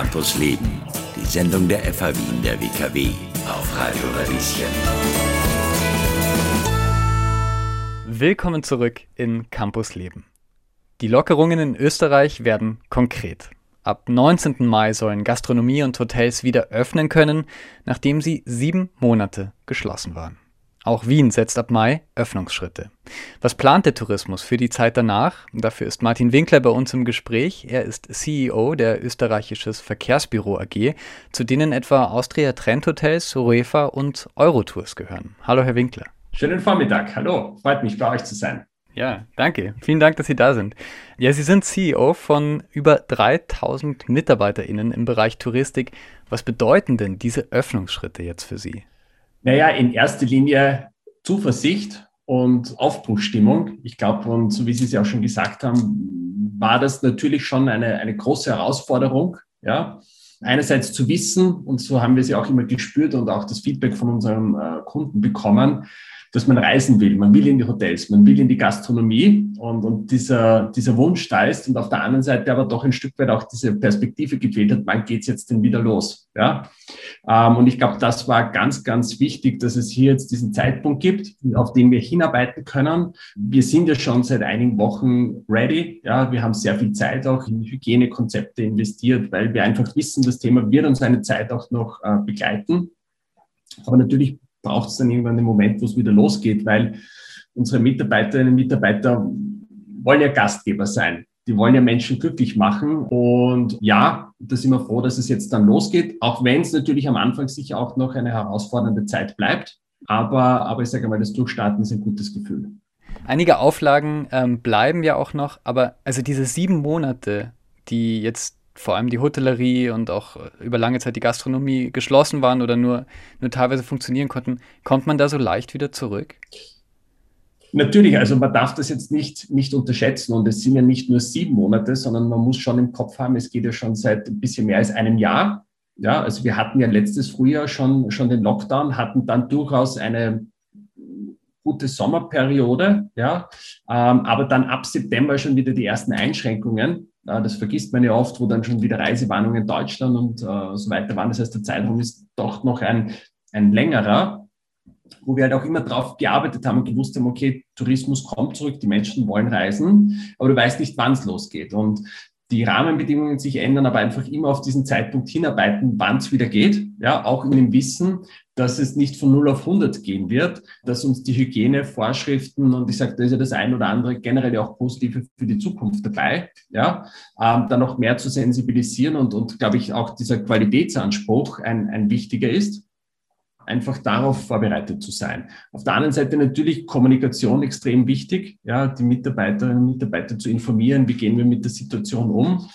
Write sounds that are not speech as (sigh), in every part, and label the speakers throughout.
Speaker 1: Campus Leben, die Sendung der FH Wien der WKW auf Radio Radieschen.
Speaker 2: Willkommen zurück in Campus Leben. Die Lockerungen in Österreich werden konkret. Ab 19. Mai sollen Gastronomie und Hotels wieder öffnen können, nachdem sie sieben Monate geschlossen waren. Auch Wien setzt ab Mai Öffnungsschritte. Was plant der Tourismus für die Zeit danach? Dafür ist Martin Winkler bei uns im Gespräch. Er ist CEO der Österreichisches Verkehrsbüro AG, zu denen etwa Austria Trend Hotels, Sorefa und Eurotours gehören. Hallo, Herr Winkler.
Speaker 3: Schönen Vormittag. Hallo, freut mich, bei euch zu sein.
Speaker 2: Ja, danke. Vielen Dank, dass Sie da sind. Ja, Sie sind CEO von über 3000 MitarbeiterInnen im Bereich Touristik. Was bedeuten denn diese Öffnungsschritte jetzt für Sie?
Speaker 3: Naja, in erster Linie Zuversicht und Aufbruchsstimmung. Ich glaube, und so wie Sie es ja auch schon gesagt haben, war das natürlich schon eine, eine große Herausforderung. Ja, einerseits zu wissen, und so haben wir sie auch immer gespürt und auch das Feedback von unseren äh, Kunden bekommen, dass man reisen will. Man will in die Hotels, man will in die Gastronomie und, und dieser, dieser Wunsch da ist und auf der anderen Seite aber doch ein Stück weit auch diese Perspektive gefehlt hat, wann geht's jetzt denn wieder los? Ja? Ähm, und ich glaube, das war ganz, ganz wichtig, dass es hier jetzt diesen Zeitpunkt gibt, auf den wir hinarbeiten können. Wir sind ja schon seit einigen Wochen ready. Ja? Wir haben sehr viel Zeit auch in Hygienekonzepte investiert, weil wir einfach wissen, das Thema wird uns eine Zeit auch noch äh, begleiten. Aber natürlich braucht es dann irgendwann den Moment, wo es wieder losgeht, weil unsere Mitarbeiterinnen und Mitarbeiter wollen ja Gastgeber sein. Die wollen ja Menschen glücklich machen. Und ja, da sind wir froh, dass es jetzt dann losgeht, auch wenn es natürlich am Anfang sicher auch noch eine herausfordernde Zeit bleibt. Aber, aber ich sage mal, das Durchstarten ist ein gutes Gefühl.
Speaker 2: Einige Auflagen ähm, bleiben ja auch noch, aber also diese sieben Monate, die jetzt vor allem die Hotellerie und auch über lange Zeit die Gastronomie geschlossen waren oder nur, nur teilweise funktionieren konnten, kommt man da so leicht wieder zurück?
Speaker 3: Natürlich, also man darf das jetzt nicht, nicht unterschätzen und es sind ja nicht nur sieben Monate, sondern man muss schon im Kopf haben, es geht ja schon seit ein bisschen mehr als einem Jahr. Ja, also wir hatten ja letztes Frühjahr schon, schon den Lockdown, hatten dann durchaus eine gute Sommerperiode, ja, ähm, aber dann ab September schon wieder die ersten Einschränkungen. Das vergisst man ja oft, wo dann schon wieder Reisewarnungen in Deutschland und äh, so weiter waren. Das heißt, der Zeitraum ist doch noch ein, ein längerer, wo wir halt auch immer drauf gearbeitet haben und gewusst haben, okay, Tourismus kommt zurück, die Menschen wollen reisen, aber du weißt nicht, wann es losgeht. Und die Rahmenbedingungen sich ändern, aber einfach immer auf diesen Zeitpunkt hinarbeiten, wann es wieder geht. Ja, auch in dem Wissen, dass es nicht von 0 auf 100 gehen wird, dass uns die Hygienevorschriften und ich sage, da ist ja das ein oder andere generell auch positive für die Zukunft dabei, ja, ähm, dann noch mehr zu sensibilisieren und, und glaube ich, auch dieser Qualitätsanspruch ein, ein wichtiger ist einfach darauf vorbereitet zu sein. Auf der anderen Seite natürlich Kommunikation extrem wichtig, ja, die Mitarbeiterinnen und Mitarbeiter zu informieren, wie gehen wir mit der Situation um.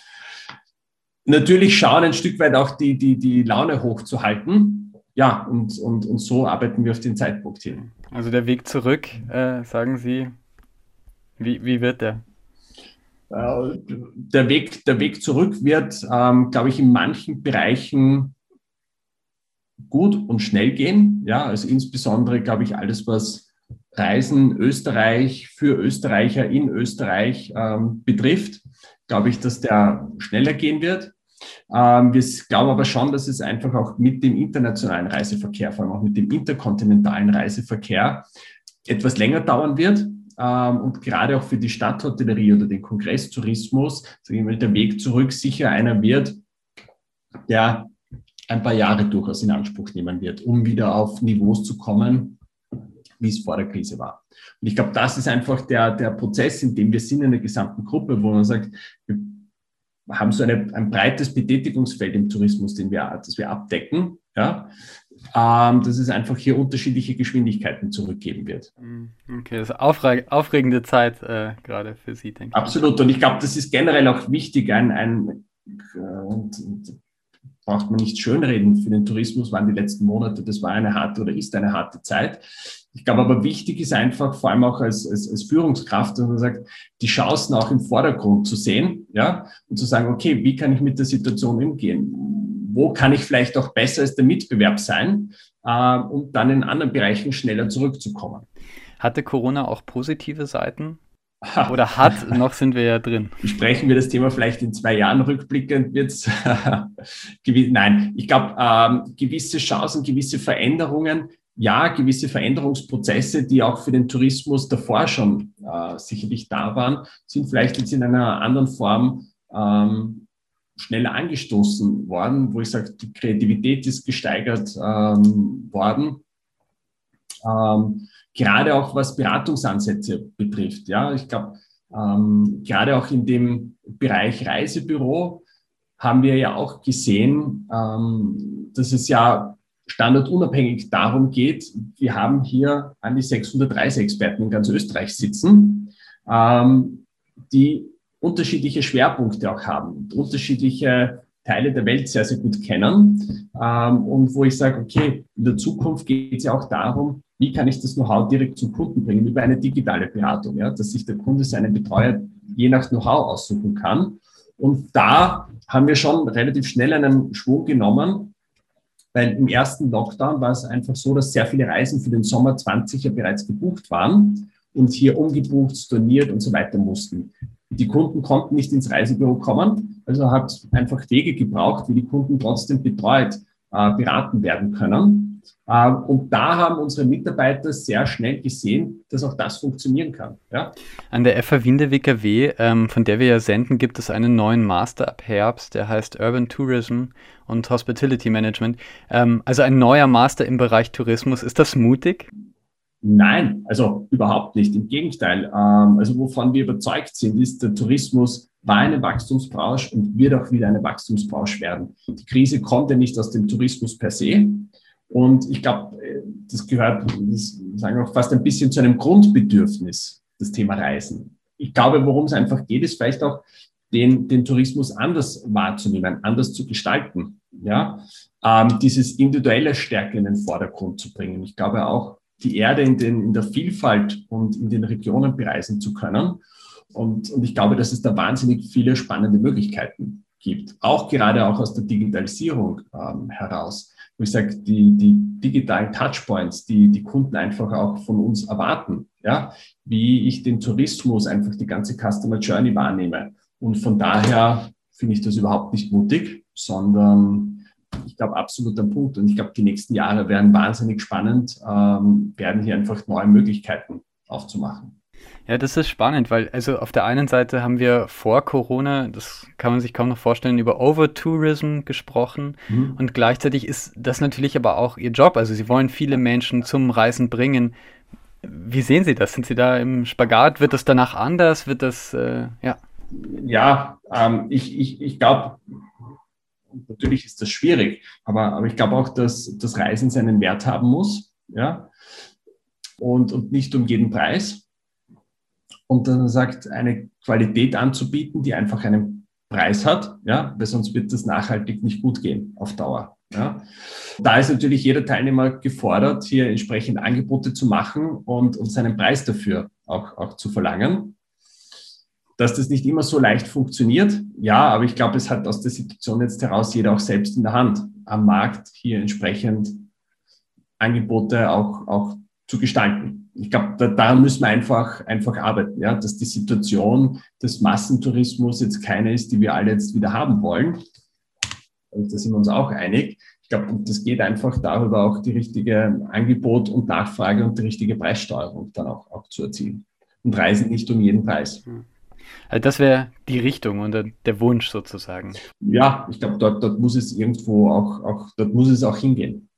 Speaker 3: Natürlich schauen ein Stück weit auch die, die, die Laune hochzuhalten. Ja, und, und, und so arbeiten wir auf den Zeitpunkt hin.
Speaker 2: Also der Weg zurück, äh, sagen Sie, wie, wie wird der?
Speaker 3: Äh, der Weg, der Weg zurück wird, ähm, glaube ich, in manchen Bereichen gut und schnell gehen. Ja, also insbesondere, glaube ich, alles, was Reisen Österreich für Österreicher in Österreich ähm, betrifft, glaube ich, dass der schneller gehen wird. Ähm, wir glauben aber schon, dass es einfach auch mit dem internationalen Reiseverkehr, vor allem auch mit dem interkontinentalen Reiseverkehr, etwas länger dauern wird. Ähm, und gerade auch für die Stadthotellerie oder den Kongresstourismus, der Weg zurück sicher einer wird, der ein paar Jahre durchaus in Anspruch nehmen wird, um wieder auf Niveaus zu kommen, wie es vor der Krise war. Und ich glaube, das ist einfach der, der Prozess, in dem wir sind in der gesamten Gruppe, wo man sagt, wir haben so eine, ein breites Betätigungsfeld im Tourismus, den wir, das wir abdecken, ja, ähm, dass es einfach hier unterschiedliche Geschwindigkeiten zurückgeben wird.
Speaker 2: Mm, okay, das ist aufreg aufregende Zeit äh, gerade für Sie, denke
Speaker 3: ich. Absolut. Und ich glaube, das ist generell auch wichtig, ein, ein äh, und, und braucht man nicht schönreden. Für den Tourismus waren die letzten Monate, das war eine harte oder ist eine harte Zeit. Ich glaube aber wichtig ist einfach, vor allem auch als, als, als Führungskraft, dass man sagt, die Chancen auch im Vordergrund zu sehen, ja, und zu sagen, okay, wie kann ich mit der Situation umgehen? Wo kann ich vielleicht auch besser als der Mitbewerb sein, äh, um dann in anderen Bereichen schneller zurückzukommen?
Speaker 2: Hatte Corona auch positive Seiten? (laughs) Oder hat, noch sind wir ja drin.
Speaker 3: Besprechen wir das Thema vielleicht in zwei Jahren rückblickend wird's (laughs) Nein, ich glaube, ähm, gewisse Chancen, gewisse Veränderungen, ja, gewisse Veränderungsprozesse, die auch für den Tourismus davor schon äh, sicherlich da waren, sind vielleicht jetzt in einer anderen Form ähm, schneller angestoßen worden, wo ich sage, die Kreativität ist gesteigert ähm, worden. Ähm, gerade auch was Beratungsansätze betrifft. Ja, ich glaube, ähm, gerade auch in dem Bereich Reisebüro haben wir ja auch gesehen, ähm, dass es ja standardunabhängig darum geht, wir haben hier an die 600 Reiseexperten in ganz Österreich sitzen, ähm, die unterschiedliche Schwerpunkte auch haben, unterschiedliche Teile der Welt sehr, sehr gut kennen. Ähm, und wo ich sage, okay, in der Zukunft geht es ja auch darum, wie kann ich das Know-how direkt zum Kunden bringen, über eine digitale Beratung, ja, dass sich der Kunde seinen Betreuer je nach Know-how aussuchen kann. Und da haben wir schon relativ schnell einen Schwung genommen, weil im ersten Lockdown war es einfach so, dass sehr viele Reisen für den Sommer 20 ja bereits gebucht waren und hier umgebucht, storniert und so weiter mussten. Die Kunden konnten nicht ins Reisebüro kommen, also hat einfach Wege gebraucht, wie die Kunden trotzdem betreut, äh, beraten werden können. Ähm, und da haben unsere Mitarbeiter sehr schnell gesehen, dass auch das funktionieren kann. Ja?
Speaker 2: An der FH Wien der WKW, ähm, von der wir ja senden, gibt es einen neuen Master ab Herbst, der heißt Urban Tourism und Hospitality Management. Ähm, also ein neuer Master im Bereich Tourismus. Ist das mutig?
Speaker 3: Nein, also überhaupt nicht. Im Gegenteil. Also wovon wir überzeugt sind, ist, der Tourismus war eine Wachstumsbranche und wird auch wieder eine Wachstumsbranche werden. Die Krise kommt ja nicht aus dem Tourismus per se, und ich glaube, das gehört, das sagen wir auch fast ein bisschen zu einem Grundbedürfnis, das Thema Reisen. Ich glaube, worum es einfach geht, ist vielleicht auch den, den Tourismus anders wahrzunehmen, anders zu gestalten. Ja, ähm, dieses individuelle Stärke in den Vordergrund zu bringen. Ich glaube auch, die Erde in, den, in der Vielfalt und in den Regionen bereisen zu können. Und, und ich glaube, dass es da wahnsinnig viele spannende Möglichkeiten gibt, auch gerade auch aus der Digitalisierung ähm, heraus wo ich sage, die, die digitalen Touchpoints, die die Kunden einfach auch von uns erwarten, ja, wie ich den Tourismus einfach die ganze Customer Journey wahrnehme. Und von daher finde ich das überhaupt nicht mutig, sondern ich glaube absolut am Punkt. Und ich glaube, die nächsten Jahre werden wahnsinnig spannend, ähm, werden hier einfach neue Möglichkeiten aufzumachen.
Speaker 2: Ja, das ist spannend, weil also auf der einen Seite haben wir vor Corona, das kann man sich kaum noch vorstellen, über Overtourism gesprochen mhm. und gleichzeitig ist das natürlich aber auch ihr Job. Also sie wollen viele Menschen zum Reisen bringen. Wie sehen Sie das? Sind Sie da im Spagat? Wird das danach anders? Wird das, äh, ja?
Speaker 3: Ja, ähm, ich, ich, ich glaube, natürlich ist das schwierig, aber, aber ich glaube auch, dass das Reisen seinen Wert haben muss, ja, und, und nicht um jeden Preis und dann sagt, eine Qualität anzubieten, die einfach einen Preis hat, ja, weil sonst wird das nachhaltig nicht gut gehen auf Dauer. Ja. Da ist natürlich jeder Teilnehmer gefordert, hier entsprechend Angebote zu machen und, und seinen Preis dafür auch, auch zu verlangen. Dass das nicht immer so leicht funktioniert, ja, aber ich glaube, es hat aus der Situation jetzt heraus jeder auch selbst in der Hand, am Markt hier entsprechend Angebote auch, auch zu gestalten ich glaube, da, daran müssen wir einfach, einfach arbeiten, ja, dass die Situation des Massentourismus jetzt keine ist, die wir alle jetzt wieder haben wollen. Und da sind wir uns auch einig. Ich glaube, das geht einfach darüber, auch die richtige Angebot und Nachfrage und die richtige Preissteuerung dann auch, auch zu erzielen. Und reisen nicht um jeden Preis.
Speaker 2: Also das wäre die Richtung und der Wunsch sozusagen.
Speaker 3: Ja, ich glaube, dort, dort muss es irgendwo auch, auch, dort muss es auch hingehen.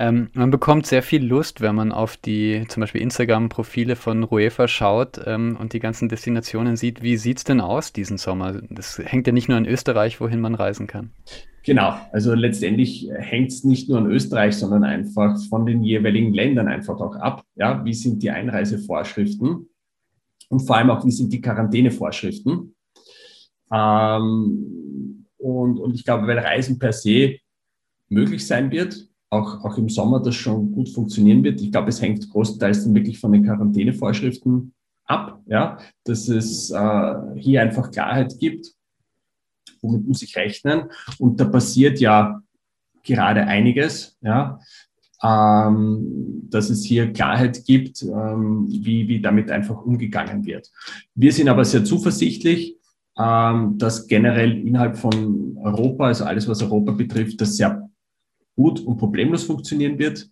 Speaker 2: Ähm, man bekommt sehr viel Lust, wenn man auf die zum Beispiel Instagram-Profile von Ruefa schaut ähm, und die ganzen Destinationen sieht. Wie sieht es denn aus diesen Sommer? Das hängt ja nicht nur an Österreich, wohin man reisen kann.
Speaker 3: Genau, also letztendlich hängt es nicht nur an Österreich, sondern einfach von den jeweiligen Ländern einfach auch ab. Ja, wie sind die Einreisevorschriften und vor allem auch, wie sind die Quarantänevorschriften? Ähm, und, und ich glaube, weil Reisen per se möglich sein wird, auch, auch im Sommer das schon gut funktionieren wird. Ich glaube, es hängt großteils dann wirklich von den Quarantänevorschriften ab, ja, dass es äh, hier einfach Klarheit gibt, womit muss ich rechnen. Und da passiert ja gerade einiges, ja. ähm, dass es hier Klarheit gibt, ähm, wie, wie damit einfach umgegangen wird. Wir sind aber sehr zuversichtlich, ähm, dass generell innerhalb von Europa, also alles, was Europa betrifft, das sehr gut und problemlos funktionieren wird.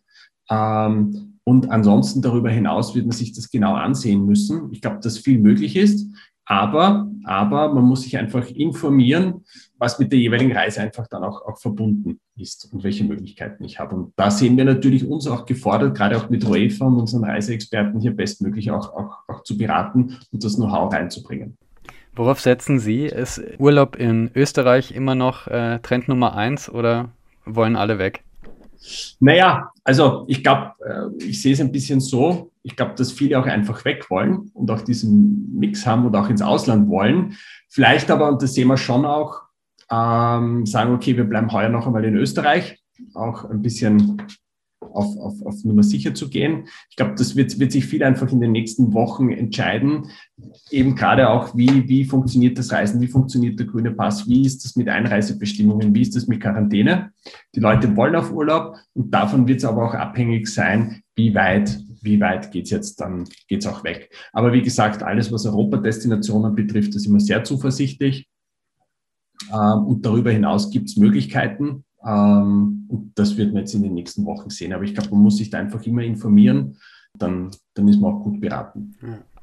Speaker 3: Ähm, und ansonsten darüber hinaus wird man sich das genau ansehen müssen. Ich glaube, dass viel möglich ist. Aber, aber man muss sich einfach informieren, was mit der jeweiligen Reise einfach dann auch, auch verbunden ist und welche Möglichkeiten ich habe. Und da sehen wir natürlich uns auch gefordert, gerade auch mit UEFA und unseren Reiseexperten hier bestmöglich auch, auch, auch zu beraten und das Know-how reinzubringen.
Speaker 2: Worauf setzen Sie? Ist Urlaub in Österreich immer noch äh, Trend Nummer eins oder wollen alle weg?
Speaker 3: Naja, also ich glaube, äh, ich sehe es ein bisschen so. Ich glaube, dass viele auch einfach weg wollen und auch diesen Mix haben und auch ins Ausland wollen. Vielleicht aber, und das sehen wir schon auch, ähm, sagen, okay, wir bleiben heuer noch einmal in Österreich, auch ein bisschen auf, auf, auf Nummer sicher zu gehen. Ich glaube, das wird, wird sich viel einfach in den nächsten Wochen entscheiden. Eben gerade auch, wie, wie funktioniert das Reisen, wie funktioniert der grüne Pass, wie ist das mit Einreisebestimmungen, wie ist das mit Quarantäne. Die Leute wollen auf Urlaub und davon wird es aber auch abhängig sein, wie weit wie weit geht's jetzt, dann geht's auch weg. Aber wie gesagt, alles, was Europa-Destinationen betrifft, ist immer sehr zuversichtlich. Ähm, und darüber hinaus gibt's Möglichkeiten. Ähm, und das wird man jetzt in den nächsten Wochen sehen. Aber ich glaube, man muss sich da einfach immer informieren. Dann, dann ist man auch gut beraten.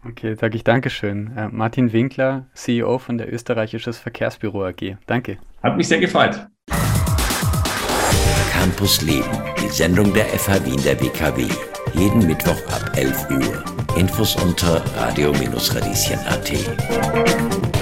Speaker 2: Okay, sage ich Dankeschön. Äh, Martin Winkler, CEO von der Österreichisches Verkehrsbüro AG. Danke.
Speaker 3: Hat mich sehr gefreut.
Speaker 1: Campus Leben, die Sendung der FH Wien der WKW. Jeden Mittwoch ab 11 Uhr. Infos unter radio-radieschen.at.